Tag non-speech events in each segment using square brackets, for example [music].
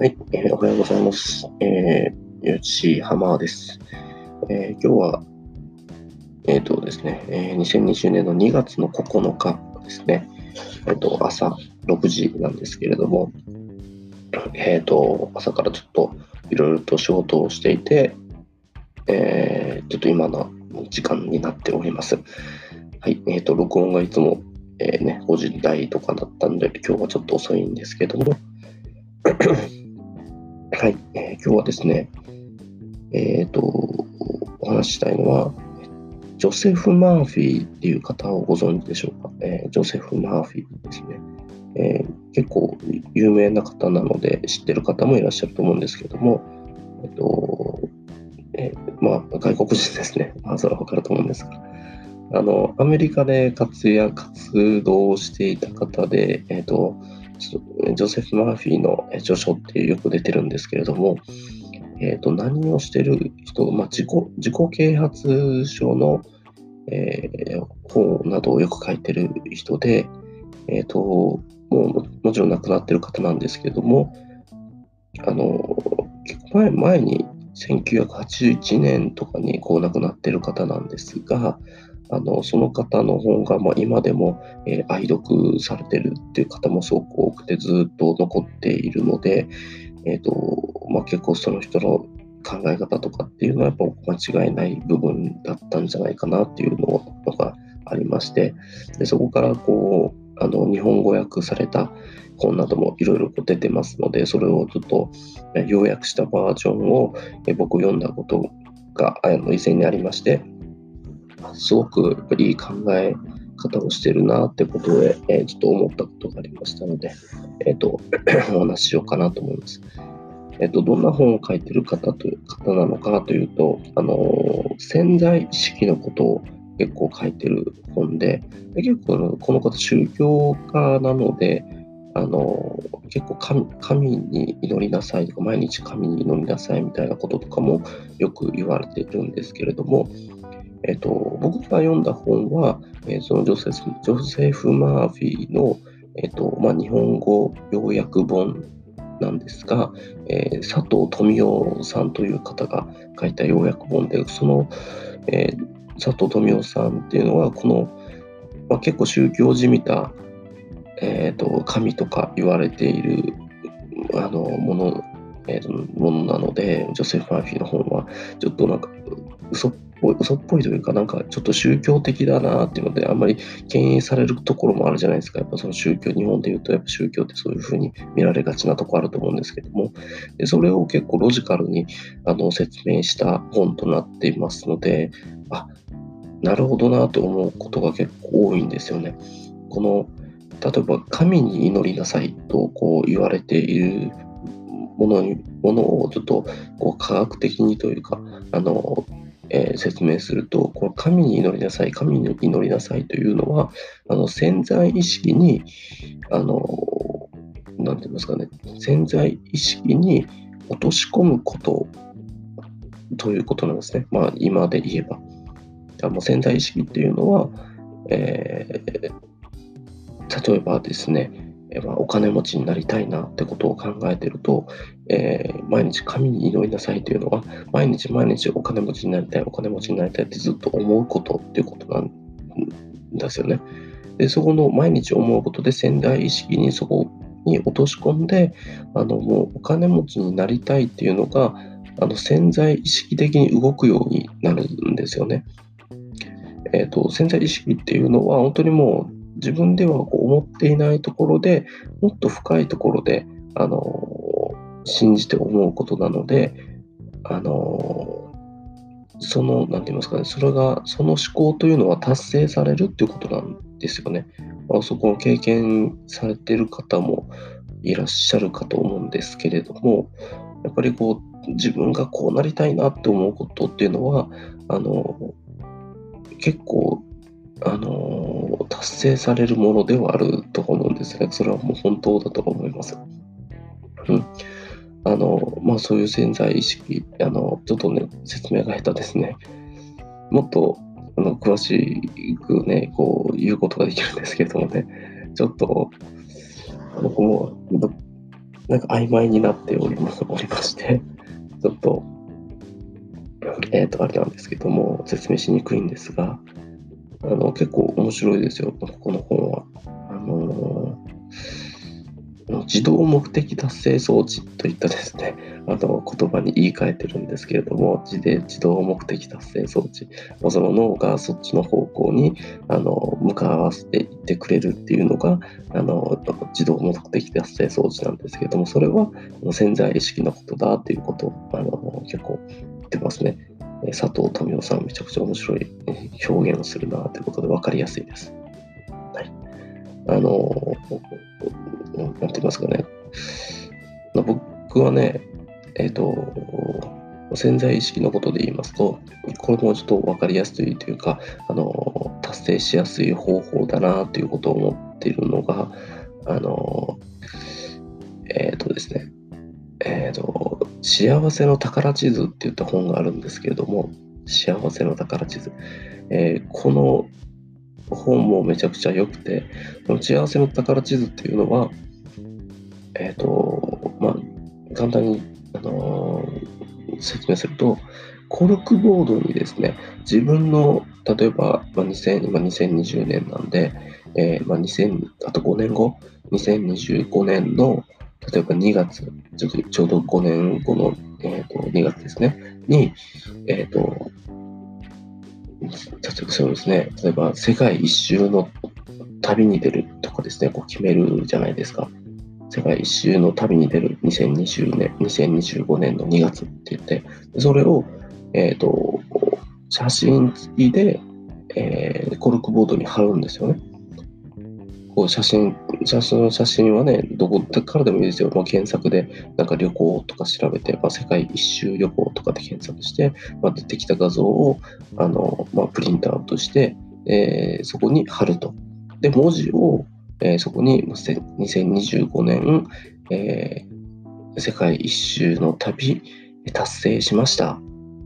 はい、えー、おはようございます。えー、よちはまです。えー、今日は、えっ、ー、とですね、えー、2020年の2月の9日ですね、えっ、ー、と、朝6時なんですけれども、えっ、ー、と、朝からちょっといろいろと仕事をしていて、えー、ちょっと今の時間になっております。はい、えっ、ー、と、録音がいつも、えー、ね、5時台とかだったんで、今日はちょっと遅いんですけども、はい、えー、今日はですね、えっ、ー、と、お話ししたいのは、ジョセフ・マーフィーっていう方をご存知でしょうか？えー、ジョセフ・マーフィーですね、えー、結構有名な方なので知ってる方もいらっしゃると思うんですけども、えっ、と、えー、まあ、外国人ですね。まあ、それはわかると思うんですが、あの、アメリカで活躍、活動していた方で、えっ、と、ジョセフ・マーフィーの著書ってよく出てるんですけれども、えーと、何をしてる人、まあ、自己自己啓発書の、えー、本などをよく書いてる人で、えーと、もうもちろん亡くなってる方なんですけれども、あの結構前前に1981年とかにこう亡くなってる方なんですが、あのその方の本が、まあ、今でも、えー、愛読されてるっていう方もすごく多くてずっと残っているので、えーとまあ、結構その人の考え方とかっていうのはやっぱ間違いない部分だったんじゃないかなっていうのがありましてでそこからこうあの日本語訳された本などもいろいろ出てますのでそれをちょっと要約したバージョンを僕読んだことがあの以前にありましてすごくやっぱりいい考え方をしてるなってことで、えー、ちょっと思ったことがありましたので、えっ、ー、と、[coughs] お話ししようかなと思います。えっ、ー、と、どんな本を書いてる方という方なのかというと、あの潜在意識のことを結構書いてる本で、で結構この方宗教家なので、あの結構神神に祈りなさいとか毎日神に祈りなさいみたいなこととかもよく言われているんですけれども、えっと、僕が読んだ本は、えー、そのジョセフジョセフ・マーフィーの、えっとまあ、日本語要約本なんですが、えー、佐藤富夫さんという方が書いた要約本で、その、えー、佐藤富夫さんっていうのは、この、まあ、結構宗教じみた、えーと、神とか言われているあのもの,、えー、ものなので、ジョセフ・マーフィーの本は、ちょっとなんか嘘っぽい、嘘っぽいというか、なんかちょっと宗教的だなっていうので、あんまり敬遠されるところもあるじゃないですか。やっぱその宗教、日本で言うと、やっぱ宗教ってそういうふうに見られがちなとこあると思うんですけども、でそれを結構ロジカルにあの説明した本となっていますので、あなるほどなと思うことが結構多いんですよね。この例えば神に祈りなさいとこう言われているものにものをちょっとこう科学的にというかあのえー、説明すると、この神に祈りなさい、神に祈りなさいというのは、あの潜在意識に、あの、なんて言いますかね、潜在意識に落とし込むことということなんですね。まあ、今で言えば。あの潜在意識っていうのは、えー、例えばですね、えまあ、お金持ちになりたいなってことを考えてると、えー、毎日神に祈りなさいというのは、毎日毎日お金持ちになりたい、お金持ちになりたいってずっと思うことっていうことなんですよね。で、そこの毎日思うことで潜在意識にそこに落とし込んで、あの、もうお金持ちになりたいっていうのが、あの潜在意識的に動くようになるんですよね。えーと潜在意識っていうのは本当にもう自分ではこう思っていないところでもっと深いところで、あの信じて思うことなので、あのその、なんて言いますかね、それが、その思考というのは達成されるっていうことなんですよね。あ、そこを経験されてる方もいらっしゃるかと思うんですけれども、やっぱりこう、自分がこうなりたいなって思うことっていうのは、あの、結構あの達成されるものではあると思うんですね。それはもう本当だと思います。うん。あの、まあそういう潜在意識、あの、ちょっとね、説明が下手ですね。もっとあの詳しくね、こう言うことができるんですけどもね、ちょっと、僕もなんか曖昧になっておりまおりまして、ちょっと、えっ、ー、と、あれなんですけども、説明しにくいんですが、あの結構面白いですよ、ここの本は。あの自動目的達成装置といったですね、あの言葉に言い換えてるんですけれども、自で自動目的達成装置、その脳がそっちの方向にあの向かわせていってくれるっていうのがあの自動目的達成装置なんですけれども、それは潜在意識のことだっていうことをあの結構言ってますね。佐藤富夫さん、めちゃくちゃ面白い表現をするなということで分かりやすいです。はい。あの、なんて言いますかね。僕はね、えっ、ー、と、潜在意識のことで言いますと、これもちょっと分かりやすいというか、あの、達成しやすい方法だなということを思っているのが、あの、えっ、ー、とですね、えっ、ー、と、幸せの宝地図って言った本があるんですけれども、幸せの宝地図。えー、この本もめちゃくちゃ良くて、この幸せの宝地図っていうのは、えっ、ー、と、まあ、簡単に、あのー、説明すると、コルクボードにですね、自分の、例えば、まあ、2000今2020年なんで、えー、まあ、2000、あと5年後、2025年の、例えば2月、ちょちょうど5年後の、えーと、2月ですね、に、えっ、ー、と、そうですね、例えば世界一周の旅に出るとかですね、こう決めるじゃないですか。世界一周の旅に出る2020年、2025年の2月って言って、それを、えっ、ー、と、写真付きで、えー、コルクボードに貼るんですよね。こう写真、写真、写真はね、どこからでもいいですよ。まあ、検索で、なんか旅行とか調べて、まあ、世界一周旅行とかで検索して、まあ、出てきた画像を、あの、まあ、プリントアウトして、えー、そこに貼ると。で、文字を、えー、そこに2025年、えー、世界一周の旅達成しました。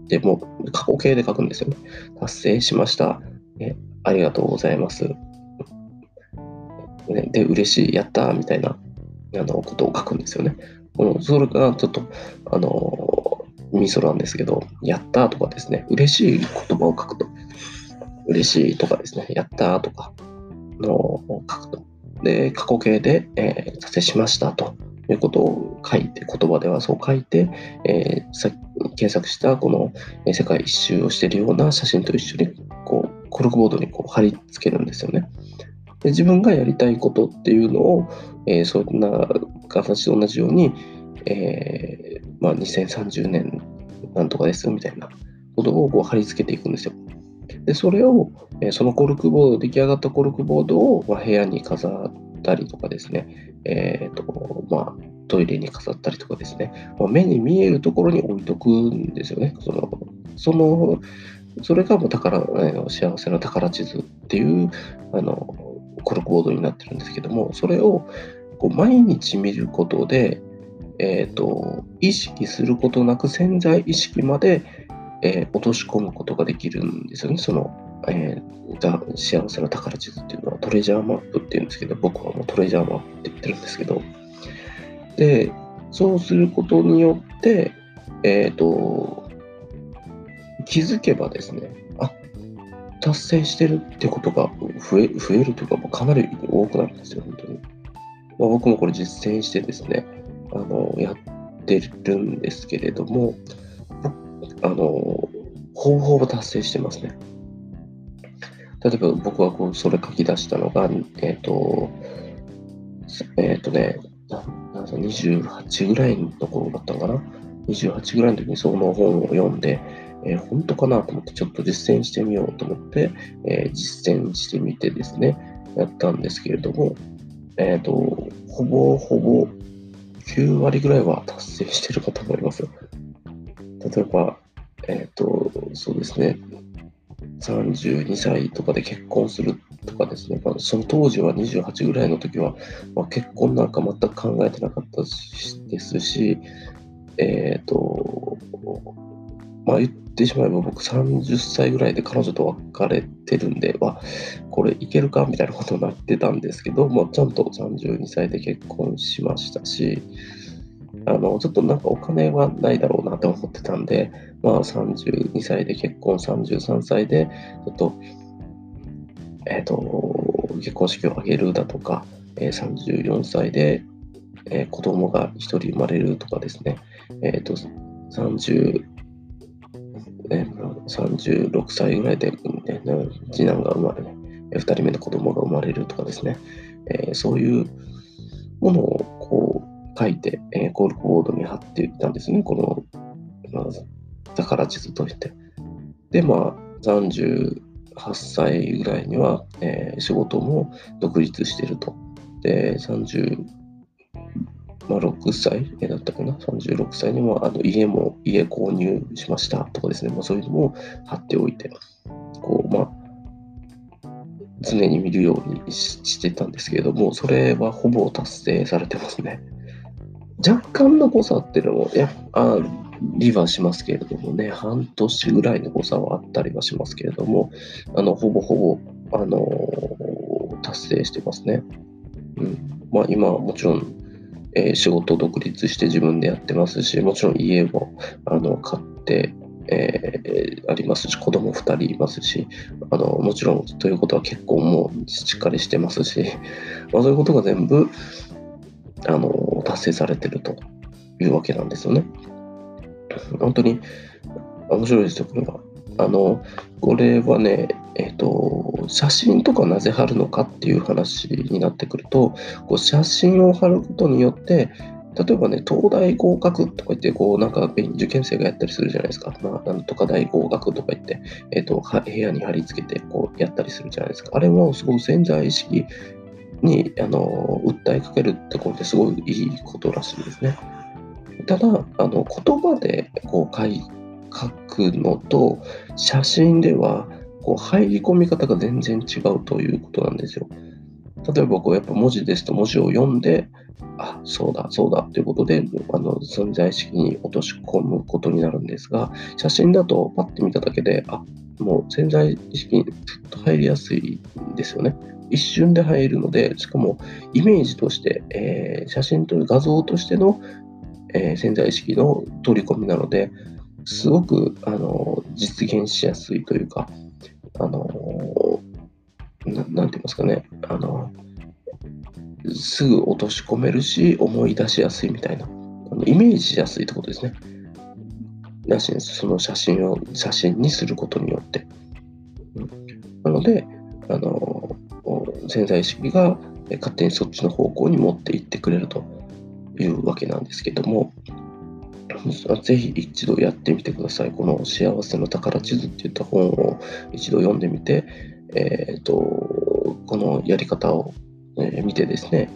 で、もう過去形で書くんですよね。達成しました。えありがとうございます。ね、で、嬉しい、やったみたいなあのことを書くんですよね。うん、それがちょっと、あの、ミソなんですけど、やったとかですね、嬉しい言葉を書くと、嬉しいとかですね、やったとかのを書くと。で、過去形で、えー、達成しましたということを書いて、言葉ではそう書いて、えー、さ検索したこの、え、世界一周をしているような写真と一緒に、こう、コルクボードにこう貼り付けるんですよね。で自分がやりたいことっていうのを、えー、そんな形と同じように、えー、まあ、2030年なんとかですみたいなことをこう貼り付けていくんですよ。でそれを、え、そのコルクボード、出来上がったコルクボードを、ま、部屋に飾ったりとかですね、えーとまあ、トイレに飾ったりとかですね、まあ、目に見えるところに置いとくんですよね。そのそのそれがもう宝、幸せの宝地図っていうあのコルクボードになってるんですけども、それをこう毎日見ることで、えーと、意識することなく潜在意識まで、えー、落とし込むことができるんですよね。その、えー、幸せの宝地図っていうのはトレジャーマップっていうんですけど、僕はもうトレジャーマップって言ってるんですけど、で、そうすることによって、えっ、ー、と、気づけばですね、達成してるってことが増え増えるというか、かなり多くなるんですよ、本当に。まあ、僕もこれ実践してですね、あのやってるんですけれども、あのほぼほぼ達成してますね。例えば僕はこうそれ書き出したのが、えっ、ー、と、えっ、ー、とね、28ぐらいのところだったのかな？28ぐらいの時にその本を読んで、えー、本当かなと思ってちょっと実践してみようと思って、えー、実践してみてですね、やったんですけれども、えっ、ー、と、ほぼほぼ9割ぐらいは達成してるかと思います。例えば、えっ、と、そうですね、32歳とかで結婚するとかですね、まあ、その当時は28ぐらいの時は、まあ、結婚なんか全く考えてなかったですし、えっ、ー、と、まあ言ってしまえば僕30歳ぐらいで彼女と別れてるんで、まあ、これいけるかみたいなことになってたんですけど、まあ、ちゃんと32歳で結婚しましたし、あの、ちょっとなんかお金はないだろうなって思ってたんで、まあ32歳で結婚、33歳で、ちょっと、え、ー、と、結婚式を挙げるだとか、えー、34歳で、えー、子供が1人生まれるとかですね、え、ー、と、30、ね、36歳ぐらいで、ね、次男が生まれ、2人目の子供が生まれるとかですね、えー、そういうものをこう書いて、えー、コールボードに貼っていったんですね、この、まあ、宝地図として。で、まあ、38歳ぐらいには、えー、仕事も独立してると。で、まあ、6歳だったかな、36歳にもあの家も家購入しました。とかですね、まあ、そういうのも貼っておいて、こう、まあ、常に見るようにしてたんですけれども、それはほぼ達成されてますね。若干の誤差っていうのも、いやありはしますけれどもね、半年ぐらいの誤差はあったりはしますけれども、あのほぼほぼ、あのー、達成してますね。うん。まあ、今はもちろんえー、仕事独立して自分でやってますし、もちろん家もあの買って、えー、ありますし、子供2人いますし、あのもちろんということは結婚もしっかりしてますし、まあ、そういうことが全部あの達成されてるというわけなんですよね。本当に面白いですよ、これは。あの、これはね、えっ、ー、と、写真とかなぜ貼るのかっていう話になってくると、こう写真を貼ることによって、例えばね、東大合格とか言って、こう、なんか受験生がやったりするじゃないですか。まあ、なんとか大合格とか言って、えっ、ー、と、部屋に貼り付けて、こう、やったりするじゃないですか。あれもすごく潜在意識に、あの、訴えかけるってことですごいいいことらしいですね。ただ、あの、言葉で、こう、書くのと写真ではこう入り込み方が全然違うということなんですよ。例えばこうやっぱ文字ですと文字を読んであそうだそうだということであの存在意識に落とし込むことになるんですが写真だとパッて見ただけであもう潜在意識にずっと入りやすいんですよね。一瞬で入るのでしかもイメージとして、えー、写真という画像としての、えー、潜在意識の取り込みなのですごくあの実現しやすいというか、あのななんて言いますかね、あのすぐ落とし込めるし、思い出しやすいみたいな、あのイメージしやすいってことですね。らしいです。その写真を写真にすることによって。なので、あの潜在意識が勝手にそっちの方向に持っていってくれるというわけなんですけども、ぜひ一度やってみてください。この幸せの宝地図っていった本を一度読んでみて、えーと、このやり方を、え、見てですね、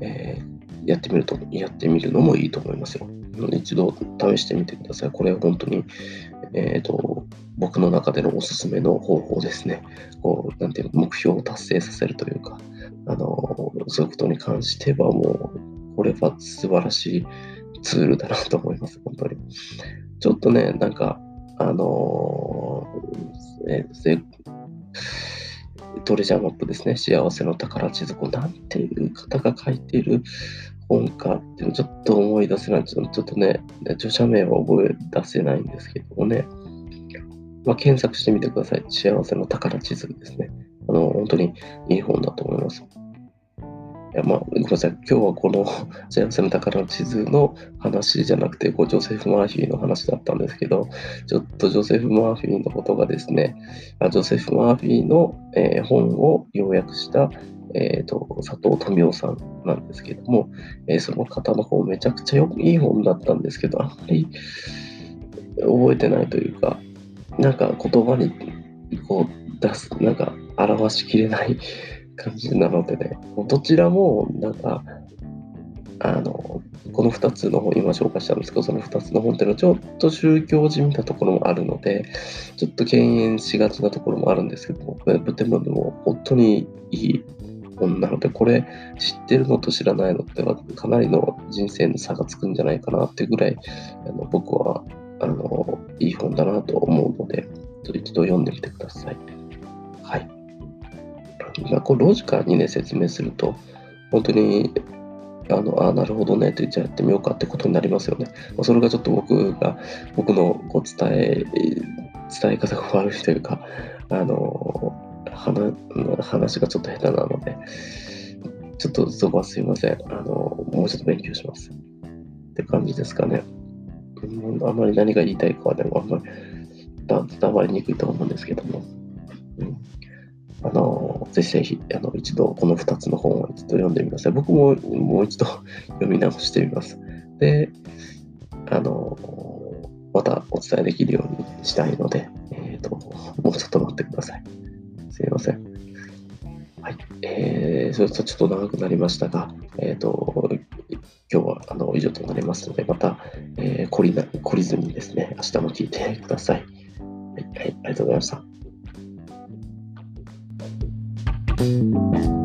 えー、やってみると、やってみるのもいいと思いますよ。一度試してみてください。これは本当に、えーと、僕の中でのおすすめの方法ですね。こうなんていう目標を達成させるというか、あのそういうことに関してはもう、これは素晴らしいツールだなと思います、本当に。ちょっとね、なんか、あのー、えトレジャーマップですね、幸せの宝地図、こなんていう方が書いている本かっていうのちょっと思い出せない、ちょっとね、著者名は覚え出せないんですけどもね、まあ、検索してみてください。幸せの宝地図ですね。あの、本当にいい本だと思います。いやまあ、ごめんなさい。今日はこの [laughs] 幸せの宝の地図の話じゃなくて、こうジョセフ・マーフィーの話だったんですけど、ちょっとジョセフ・マーフィーのことがですね、ジョセフ・マーフィーの、えー、本を要約した、えーと、佐藤民夫さんなんですけども、えー、その方の本めちゃくちゃよいい本だったんですけど、あんまり覚えてないというか、なんか言葉にこう出す、なんか表しきれない感じなのでね、どちらもなんか、あの、この2つの本、今紹介したんですけど、その2つの本っていうのはちょっと宗教じみたところもあるので、ちょっと敬遠しがちなところもあるんですけども、でもでも本当にいい本なので、これ知ってるのと知らないのってはかなりの人生の差がつくんじゃないかなっていうぐらい、あの僕はあのいい本だなと思うので、ちょっと一度読んでみてください。はい。ま、こうロジカルにね、説明すると、本当に、あのあなるほどねってじゃあやってみようかってことになりますよね。それがちょっと僕が僕のこう伝え伝え方が悪いというかあの話がちょっと下手なのでちょっとそこはすいませんあのもうちょっと勉強しますって感じですかね。あんまり何が言いたいかはでもあんまり伝わりにくいと思うんですけども。うんあの、ぜひぜひ、あの、一度、この2つの本を一度読んでみなさい。僕ももう一度 [laughs] 読み直してみます。で、あの、またお伝えできるようにしたいので、えっ、ー、と、もうちょっと待ってください。すいません。はい。えー、それとちょっと長くなりましたが、えっ、ー、と、今日はあの以上となりますので、また、えー、懲りな懲りずにですね、明日も聞いてください。はい、はい、ありがとうございました。Thank you.